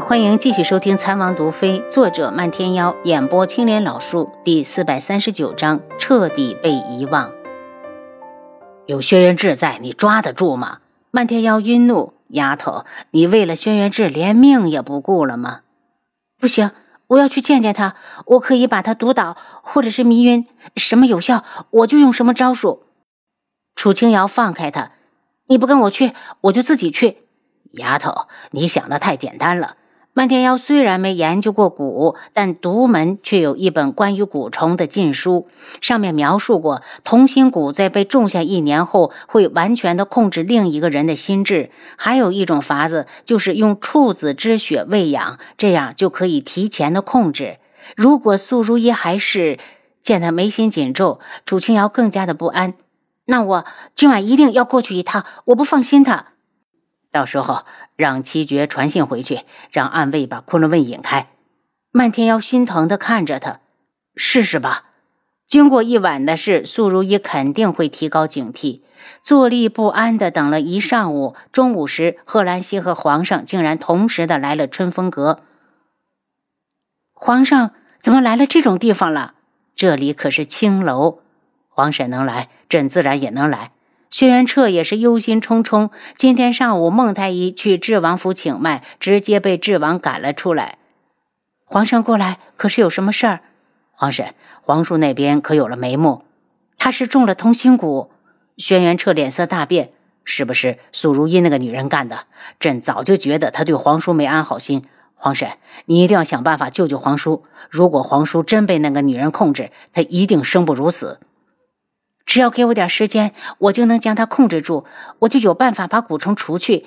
欢迎继续收听《残王毒妃》，作者漫天妖，演播青莲老树，第四百三十九章：彻底被遗忘。有轩辕志在，你抓得住吗？漫天妖晕怒：“丫头，你为了轩辕志连命也不顾了吗？”不行，我要去见见他。我可以把他毒倒，或者是迷晕，什么有效，我就用什么招数。楚清瑶放开他：“你不跟我去，我就自己去。”丫头，你想的太简单了。漫天妖虽然没研究过蛊，但独门却有一本关于蛊虫的禁书，上面描述过同心蛊在被种下一年后，会完全的控制另一个人的心智。还有一种法子，就是用处子之血喂养，这样就可以提前的控制。如果素如意还是见他眉心紧皱，楚清瑶更加的不安。那我今晚一定要过去一趟，我不放心他。到时候让七绝传信回去，让暗卫把昆仑问引开。漫天妖心疼的看着他，试试吧。经过一晚的事，素如意肯定会提高警惕。坐立不安的等了一上午，中午时，贺兰溪和皇上竟然同时的来了春风阁。皇上怎么来了这种地方了？这里可是青楼，皇婶能来，朕自然也能来。轩辕彻也是忧心忡忡。今天上午，孟太医去智王府请脉，直接被智王赶了出来。皇上过来，可是有什么事儿？皇婶，皇叔那边可有了眉目？他是中了同心蛊。轩辕彻脸色大变，是不是苏如意那个女人干的？朕早就觉得她对皇叔没安好心。皇婶，你一定要想办法救救皇叔。如果皇叔真被那个女人控制，他一定生不如死。只要给我点时间，我就能将他控制住，我就有办法把蛊虫除去。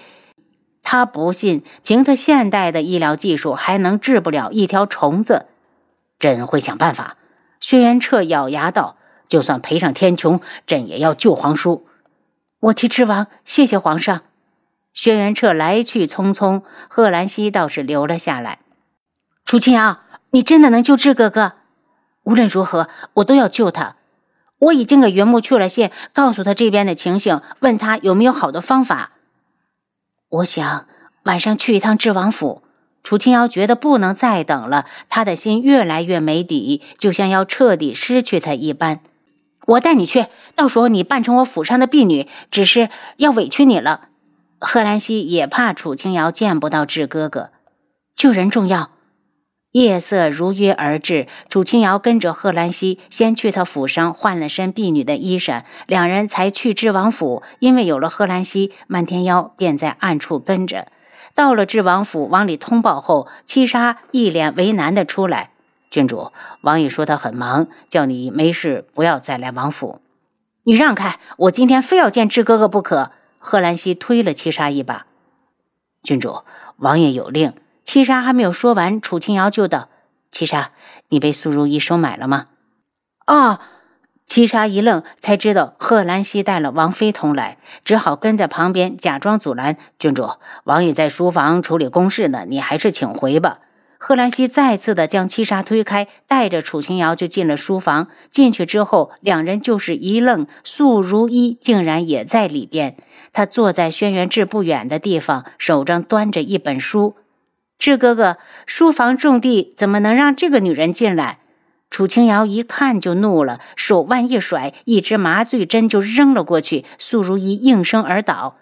他不信，凭他现代的医疗技术，还能治不了一条虫子。朕会想办法。轩辕彻咬牙道：“就算赔上天穹，朕也要救皇叔。”我替之王谢谢皇上。轩辕彻来去匆匆，贺兰溪倒是留了下来。楚清瑶，你真的能救治哥哥？无论如何，我都要救他。我已经给云木去了信，告诉他这边的情形，问他有没有好的方法。我想晚上去一趟智王府。楚清瑶觉得不能再等了，他的心越来越没底，就像要彻底失去他一般。我带你去，到时候你扮成我府上的婢女，只是要委屈你了。贺兰溪也怕楚清瑶见不到智哥哥，救人重要。夜色如约而至，楚清瑶跟着贺兰溪先去他府上换了身婢女的衣裳，两人才去知王府。因为有了贺兰溪，漫天妖便在暗处跟着。到了知王府，往里通报后，七杀一脸为难的出来：“郡主，王爷说他很忙，叫你没事不要再来王府。你让开，我今天非要见智哥哥不可。”贺兰溪推了七杀一把：“郡主，王爷有令。”七杀还没有说完，楚清瑶就道：“七杀，你被苏如意收买了吗？”啊！七杀一愣，才知道贺兰溪带了王妃同来，只好跟在旁边假装阻拦：“郡主，王爷在书房处理公事呢，你还是请回吧。”贺兰溪再次的将七杀推开，带着楚清瑶就进了书房。进去之后，两人就是一愣，素如意竟然也在里边。他坐在轩辕志不远的地方，手上端着一本书。智哥哥，书房重地，怎么能让这个女人进来？楚清瑶一看就怒了，手腕一甩，一支麻醉针就扔了过去。素如意应声而倒。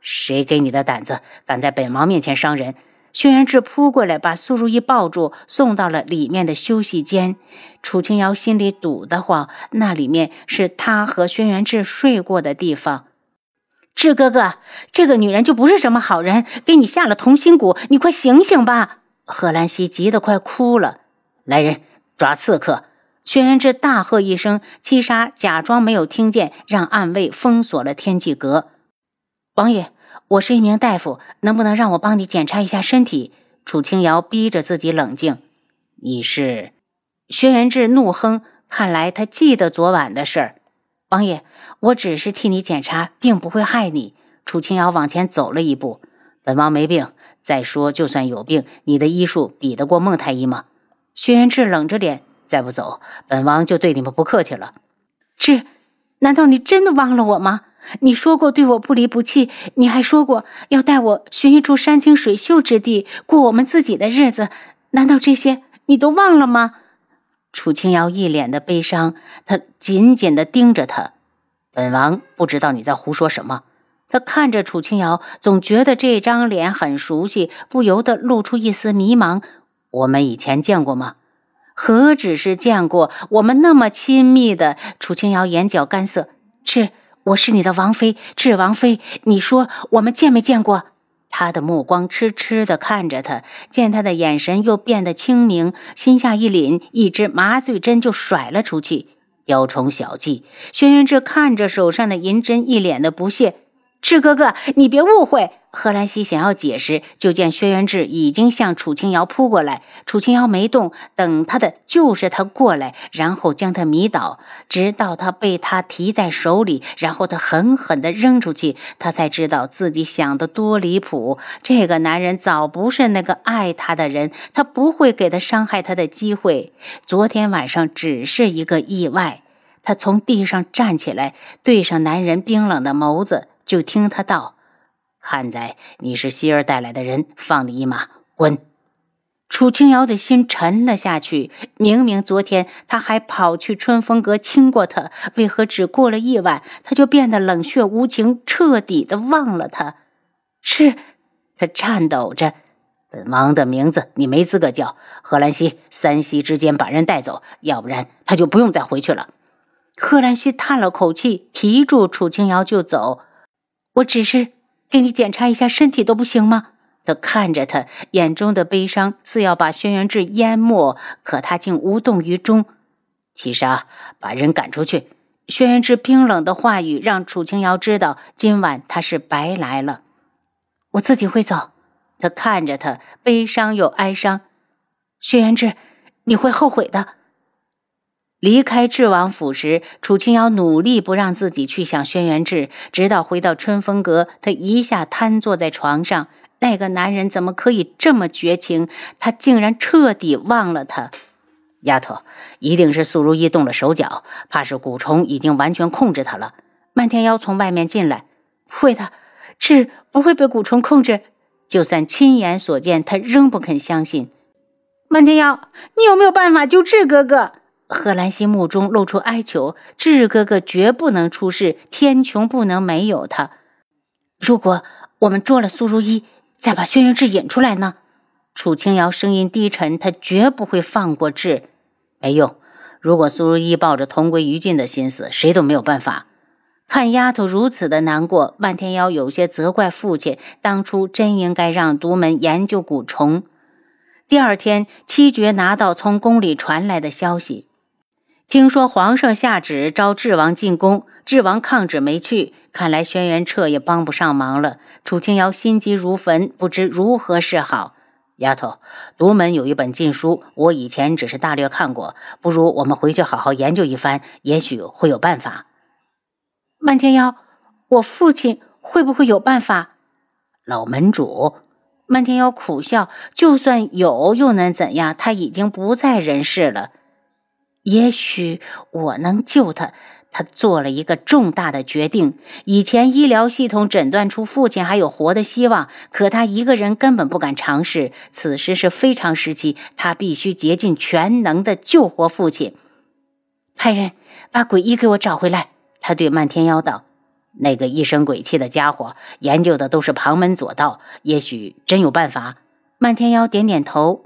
谁给你的胆子，敢在本王面前伤人？轩辕志扑过来，把素如意抱住，送到了里面的休息间。楚清瑶心里堵得慌，那里面是他和轩辕志睡过的地方。志哥哥，这个女人就不是什么好人，给你下了同心蛊，你快醒醒吧！贺兰溪急得快哭了。来人，抓刺客！轩辕志大喝一声，七杀假装没有听见，让暗卫封锁了天际阁。王爷，我是一名大夫，能不能让我帮你检查一下身体？楚清瑶逼着自己冷静。你是？轩辕志怒哼，看来他记得昨晚的事儿。王爷，我只是替你检查，并不会害你。楚清瑶往前走了一步。本王没病。再说，就算有病，你的医术比得过孟太医吗？轩辕志冷着脸，再不走，本王就对你们不客气了。志，难道你真的忘了我吗？你说过对我不离不弃，你还说过要带我寻一处山清水秀之地，过我们自己的日子。难道这些你都忘了吗？楚清瑶一脸的悲伤，他紧紧的盯着他。本王不知道你在胡说什么。他看着楚清瑶，总觉得这张脸很熟悉，不由得露出一丝迷茫。我们以前见过吗？何止是见过，我们那么亲密的。楚清瑶眼角干涩，是，我是你的王妃，智王妃。你说我们见没见过？他的目光痴痴的看着他，见他的眼神又变得清明，心下一凛，一支麻醉针就甩了出去。雕虫小技！轩辕志看着手上的银针，一脸的不屑。志哥哥，你别误会。贺兰西想要解释，就见轩辕志已经向楚清瑶扑过来。楚清瑶没动，等他的就是他过来，然后将他迷倒，直到他被他提在手里，然后他狠狠地扔出去，他才知道自己想的多离谱。这个男人早不是那个爱他的人，他不会给他伤害他的机会。昨天晚上只是一个意外。他从地上站起来，对上男人冰冷的眸子，就听他道。看在你是希儿带来的人，放你一马，滚！楚清瑶的心沉了下去。明明昨天他还跑去春风阁亲过他，为何只过了一晚，他就变得冷血无情，彻底的忘了他？是，他颤抖着，本王的名字你没资格叫。贺兰溪，三息之间把人带走，要不然他就不用再回去了。贺兰溪叹了口气，提住楚清瑶就走。我只是。给你检查一下身体都不行吗？他看着他，眼中的悲伤似要把轩辕志淹没，可他竟无动于衷。七杀，把人赶出去！轩辕志冰冷的话语让楚清瑶知道，今晚他是白来了。我自己会走。他看着他，悲伤又哀伤。轩辕志，你会后悔的。离开智王府时，楚清瑶努力不让自己去想轩辕志，直到回到春风阁，她一下瘫坐在床上。那个男人怎么可以这么绝情？他竟然彻底忘了他。丫头，一定是素如意动了手脚，怕是蛊虫已经完全控制他了。漫天妖从外面进来，会的，志不会被蛊虫控制。就算亲眼所见，他仍不肯相信。漫天妖，你有没有办法救志哥哥？贺兰心目中露出哀求：“智哥哥绝不能出事，天穹不能没有他。如果我们捉了苏如意，再把轩辕志引出来呢？”楚清瑶声音低沉：“他绝不会放过志，没用。如果苏如意抱着同归于尽的心思，谁都没有办法。”看丫头如此的难过，万天妖有些责怪父亲，当初真应该让独门研究蛊虫。第二天，七绝拿到从宫里传来的消息。听说皇上下旨召智王进宫，智王抗旨没去。看来轩辕彻也帮不上忙了。楚清瑶心急如焚，不知如何是好。丫头，独门有一本禁书，我以前只是大略看过，不如我们回去好好研究一番，也许会有办法。漫天妖，我父亲会不会有办法？老门主，漫天妖苦笑，就算有又能怎样？他已经不在人世了。也许我能救他。他做了一个重大的决定。以前医疗系统诊断出父亲还有活的希望，可他一个人根本不敢尝试。此时是非常时期，他必须竭尽全能的救活父亲。派人把鬼医给我找回来。他对漫天妖道：“那个一身鬼气的家伙，研究的都是旁门左道，也许真有办法。”漫天妖点点头。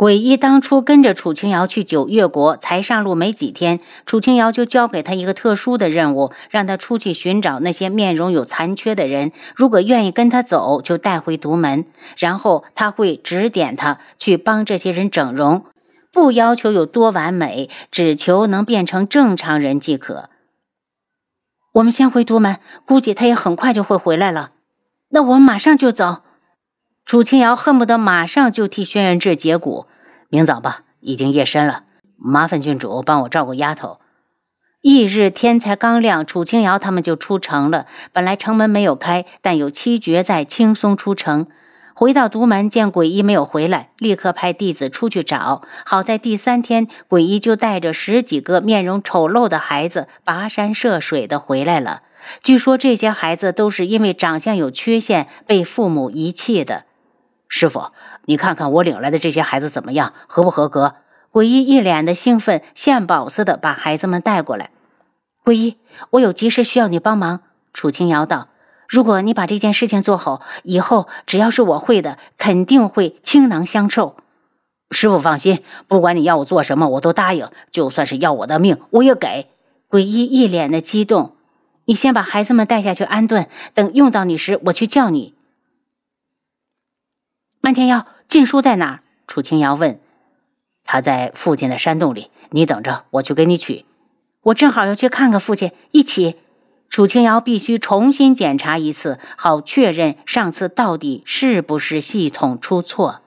鬼医当初跟着楚清瑶去九月国，才上路没几天，楚清瑶就交给他一个特殊的任务，让他出去寻找那些面容有残缺的人，如果愿意跟他走，就带回独门，然后他会指点他去帮这些人整容，不要求有多完美，只求能变成正常人即可。我们先回独门，估计他也很快就会回来了。那我们马上就走。楚清瑶恨不得马上就替轩辕志解蛊。明早吧，已经夜深了，麻烦郡主帮我照顾丫头。翌日天才刚亮，楚清瑶他们就出城了。本来城门没有开，但有七绝在轻松出城。回到独门，见鬼医没有回来，立刻派弟子出去找。好在第三天，鬼医就带着十几个面容丑陋的孩子跋山涉水的回来了。据说这些孩子都是因为长相有缺陷被父母遗弃的。师傅，你看看我领来的这些孩子怎么样，合不合格？鬼医一脸的兴奋，献宝似的把孩子们带过来。鬼医，我有急事需要你帮忙。楚清瑶道。如果你把这件事情做好，以后只要是我会的，肯定会倾囊相授。师傅放心，不管你要我做什么，我都答应。就算是要我的命，我也给。鬼医一脸的激动。你先把孩子们带下去安顿，等用到你时，我去叫你。漫天妖，禁书在哪儿？楚清瑶问。他在附近的山洞里，你等着，我去给你取。我正好要去看看父亲，一起。楚清瑶必须重新检查一次，好确认上次到底是不是系统出错。